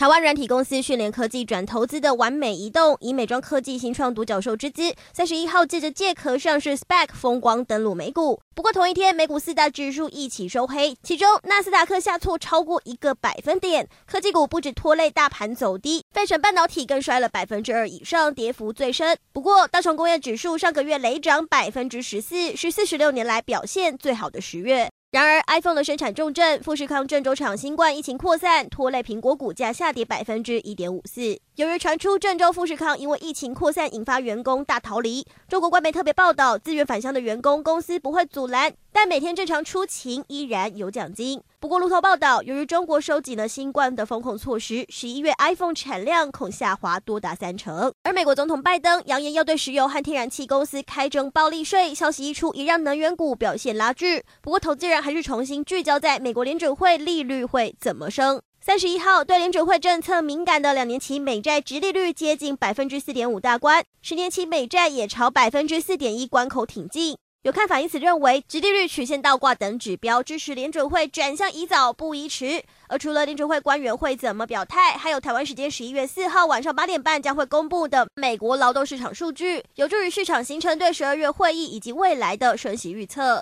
台湾软体公司讯联科技转投资的完美移动，以美妆科技新创独角兽之姿，三十一号借着借壳上市 SPAC 风光登陆美股。不过同一天，美股四大指数一起收黑，其中纳斯达克下挫超过一个百分点，科技股不止拖累大盘走低，费城半导体更摔了百分之二以上，跌幅最深。不过道琼工业指数上个月累涨百分之十四，是四十六年来表现最好的十月。然而，iPhone 的生产重镇富士康郑州厂新冠疫情扩散，拖累苹果股价下跌百分之一点五四。由于传出郑州富士康因为疫情扩散引发员工大逃离，中国官媒特别报道，自愿返乡的员工公司不会阻拦，但每天正常出勤依然有奖金。不过，路透报道，由于中国收紧了新冠的封控措施，十一月 iPhone 产量恐下滑多达三成。而美国总统拜登扬言要对石油和天然气公司开征暴利税，消息一出，也让能源股表现拉锯。不过，投资人还是重新聚焦在美国联准会利率会怎么升。三十一号，对联准会政策敏感的两年期美债殖利率接近百分之四点五大关，十年期美债也朝百分之四点一关口挺进。有看法因此认为，直利率曲线倒挂等指标支持联准会转向宜早不宜迟。而除了联准会官员会怎么表态，还有台湾时间十一月四号晚上八点半将会公布的美国劳动市场数据，有助于市场形成对十二月会议以及未来的升息预测。